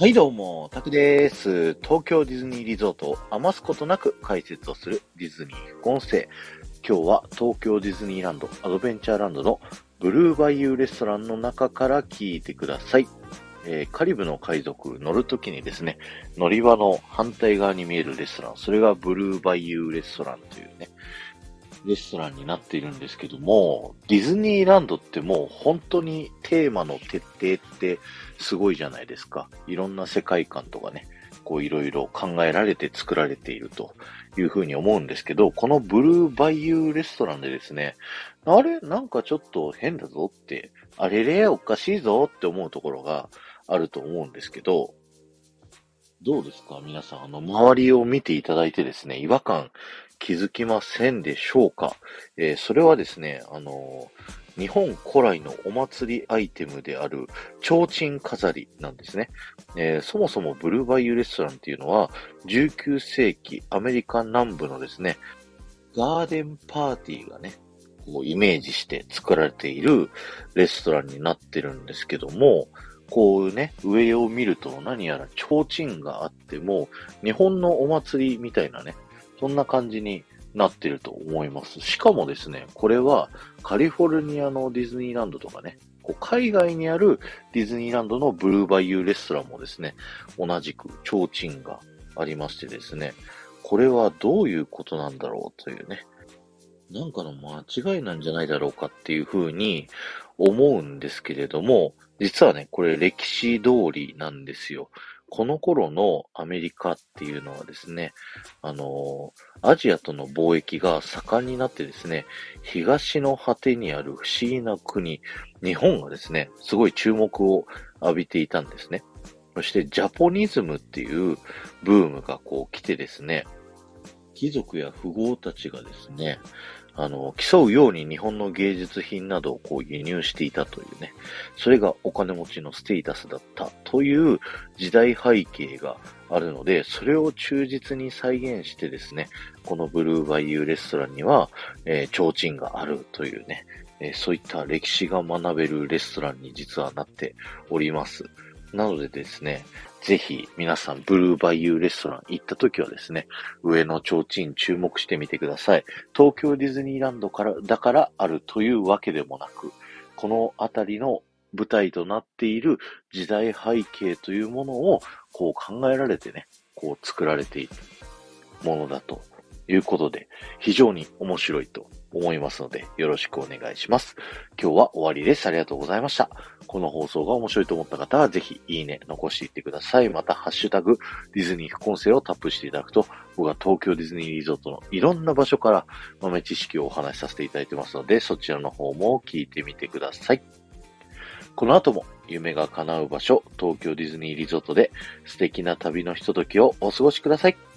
はいどうも、タクです。東京ディズニーリゾートを余すことなく解説をするディズニー副音声。今日は東京ディズニーランドアドベンチャーランドのブルーバイユーレストランの中から聞いてください。えー、カリブの海賊乗るときにですね、乗り場の反対側に見えるレストラン、それがブルーバイユーレストランというね、レストランになっているんですけども、ディズニーランドってもう本当にテーマの徹底ってすごいじゃないですか。いろんな世界観とかね、こういろいろ考えられて作られているというふうに思うんですけど、このブルーバイユーレストランでですね、あれ？なんかちょっと変だぞって、あれれ？おかしいぞって思うところがあると思うんですけど、どうですか？皆さん、あの、周りを見ていただいてですね、違和感気づきませんでしょうか、えー、それはですね、あのー、日本古来のお祭りアイテムである、提灯飾りなんですね、えー、そもそもブルーバイユレストランっていうのは、19世紀アメリカ南部のですね、ガーデンパーティーがね、こうイメージして作られているレストランになってるんですけども、こうね、上を見ると何やら提灯があっても、日本のお祭りみたいなね、そんな感じになってると思います。しかもですね、これはカリフォルニアのディズニーランドとかね、こう海外にあるディズニーランドのブルーバイユーレストランもですね、同じく提灯がありましてですね、これはどういうことなんだろうというね、なんかの間違いなんじゃないだろうかっていうふうに思うんですけれども、実はね、これ歴史通りなんですよ。この頃のアメリカっていうのはですね、あのアジアとの貿易が盛んになってですね、東の果てにある不思議な国、日本がですね、すごい注目を浴びていたんですね。そしてジャポニズムっていうブームがこう来てですね、貴族や富豪たちがですね、あの、競うように日本の芸術品などをこう輸入していたというね、それがお金持ちのステータスだったという時代背景があるので、それを忠実に再現してですね、このブルーバイユーレストランには、えー、提灯があるというね、えー、そういった歴史が学べるレストランに実はなっております。なのでですね、ぜひ皆さんブルーバイユーレストラン行った時はですね、上の提灯注目してみてください。東京ディズニーランドから、だからあるというわけでもなく、この辺りの舞台となっている時代背景というものをこう考えられてね、こう作られているものだということで、非常に面白いと思いますので、よろしくお願いします。今日は終わりです。ありがとうございました。この放送が面白いと思った方は、ぜひ、いいね、残していってください。また、ハッシュタグ、ディズニー副音声をタップしていただくと、僕は東京ディズニーリゾートのいろんな場所から豆知識をお話しさせていただいてますので、そちらの方も聞いてみてください。この後も夢が叶う場所、東京ディズニーリゾートで素敵な旅のひとときをお過ごしください。